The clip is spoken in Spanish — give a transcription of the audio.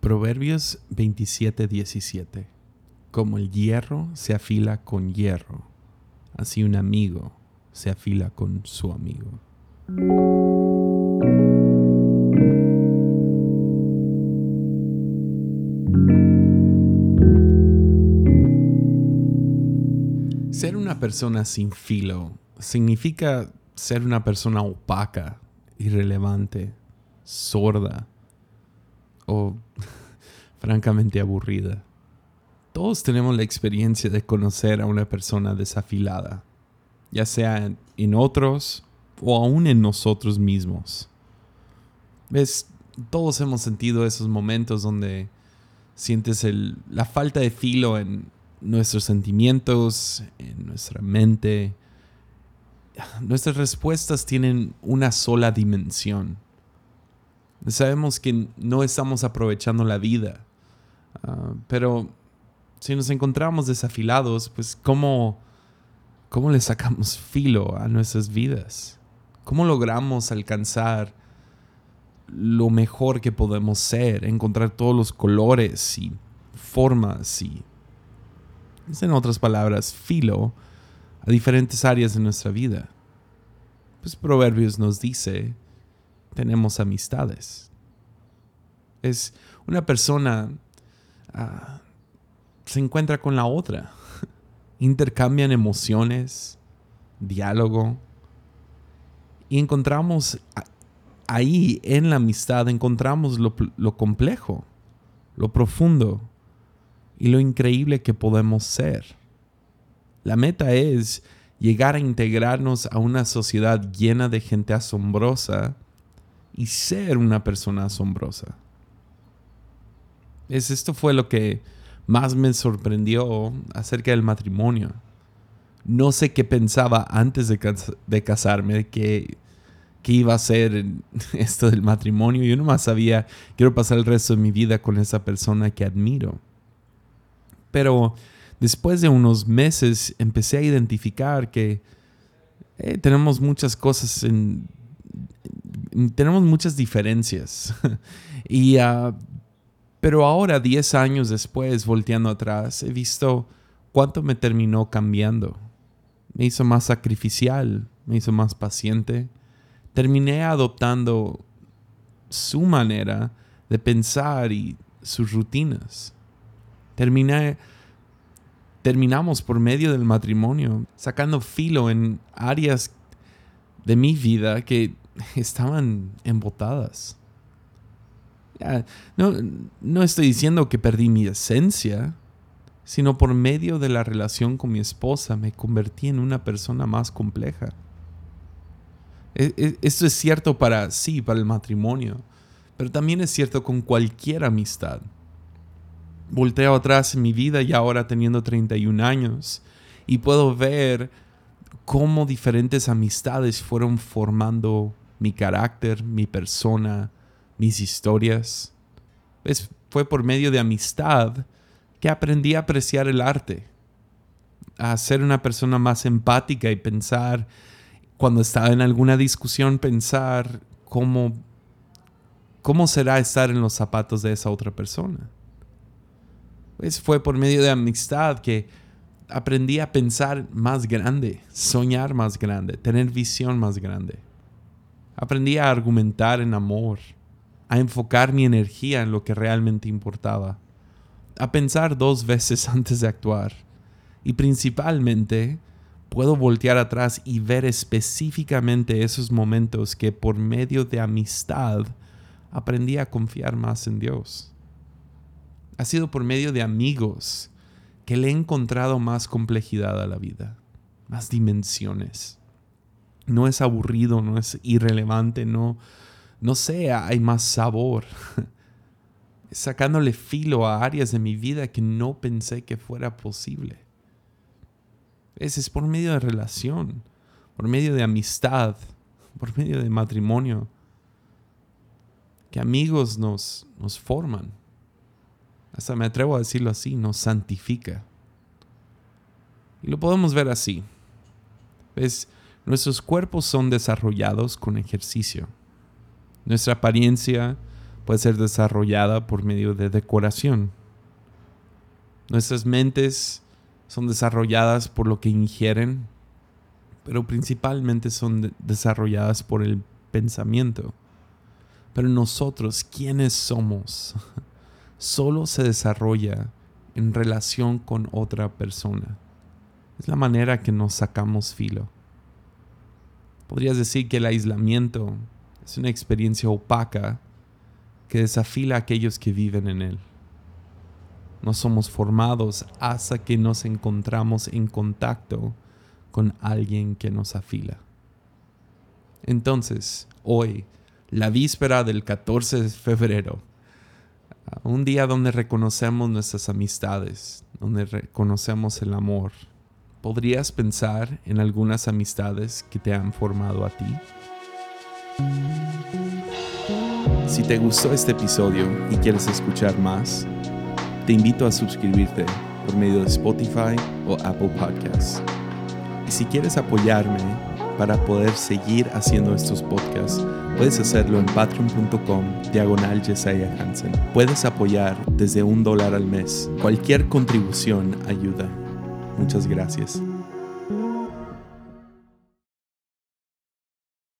Proverbios 27:17 Como el hierro se afila con hierro, así un amigo se afila con su amigo. Ser una persona sin filo significa ser una persona opaca, irrelevante, sorda o francamente aburrida. Todos tenemos la experiencia de conocer a una persona desafilada, ya sea en otros o aún en nosotros mismos. ¿Ves? Todos hemos sentido esos momentos donde sientes la falta de filo en nuestros sentimientos, en nuestra mente. Nuestras respuestas tienen una sola dimensión Sabemos que no estamos aprovechando la vida, ah, pero si nos encontramos desafilados, pues ¿cómo, ¿cómo le sacamos filo a nuestras vidas? ¿Cómo logramos alcanzar lo mejor que podemos ser, encontrar todos los colores y formas y, en otras palabras, filo a diferentes áreas de nuestra vida? Pues Proverbios nos dice tenemos amistades. Es una persona ah, se encuentra con la otra, intercambian emociones, diálogo, y encontramos ahí en la amistad, encontramos lo, lo complejo, lo profundo y lo increíble que podemos ser. La meta es llegar a integrarnos a una sociedad llena de gente asombrosa y ser una persona asombrosa. Es, esto fue lo que más me sorprendió acerca del matrimonio. No sé qué pensaba antes de, casarme, que, que iba a ser esto del matrimonio. Yo nomás sabía, quiero pasar el resto de mi vida con esa persona que admiro. Pero después de unos meses empecé a identificar que eh, tenemos muchas cosas en tenemos muchas diferencias. y, ah, pero ahora, 10 años después, volteando atrás, he visto cuánto me terminó cambiando. Me hizo más sacrificial, me hizo más paciente. Terminé adoptando su manera de pensar y sus rutinas. Terminé, terminamos por medio del matrimonio sacando filo en áreas de mi vida que estaban embotadas. No, no estoy diciendo que perdí mi esencia, sino por medio de la relación con mi esposa me convertí en una persona más compleja. E, e, esto es cierto para sí, para el matrimonio, pero también es cierto con cualquier amistad. Volteo atrás en mi vida y ahora teniendo 31 años y puedo ver cómo diferentes amistades fueron formando mi carácter, mi persona, mis historias. Fue por medio de amistad que aprendí a apreciar el arte, a ser una persona más empática y pensar, cuando estaba en alguna discusión, pensar cómo, cómo será estar en los zapatos de esa otra persona. Pues fue por medio de amistad que aprendí a pensar más grande, soñar más grande, tener visión más grande. Aprendí a argumentar en amor, a enfocar mi energía en lo que realmente importaba, a pensar dos veces antes de actuar y principalmente puedo voltear atrás y ver específicamente esos momentos que por medio de amistad aprendí a confiar más en Dios. Ha sido por medio de amigos que le he encontrado más complejidad a la vida, más dimensiones no es aburrido, no es irrelevante, no, no sé, hay más sabor. Sacándole filo a áreas de mi vida que no pensé que fuera posible. Ese es por medio de relación, por medio de amistad, por medio de matrimonio. Que amigos nos, nos forman. Hasta me atrevo a decirlo así, nos santifica. Y lo podemos ver así. Es Nuestros cuerpos son desarrollados con ejercicio. Nuestra apariencia puede ser desarrollada por medio de decoración. Nuestras mentes son desarrolladas por lo que ingieren, pero principalmente son desarrolladas por el pensamiento. Pero nosotros, ¿quiénes somos? Solo se desarrolla en relación con otra persona. Es la manera que nos sacamos filo. Podrías decir que el aislamiento es una experiencia opaca que desafila a aquellos que viven en él. No somos formados hasta que nos encontramos en contacto con alguien que nos afila. Entonces, hoy, la víspera del 14 de febrero, un día donde reconocemos nuestras amistades, donde reconocemos el amor, ¿podrías pensar en algunas amistades que te han formado a ti? Si te gustó este episodio y quieres escuchar más, te invito a suscribirte por medio de Spotify o Apple Podcasts. Y si quieres apoyarme para poder seguir haciendo estos podcasts, puedes hacerlo en patreon.com diagonal Hansen. Puedes apoyar desde un dólar al mes. Cualquier contribución ayuda. Muchas gracias.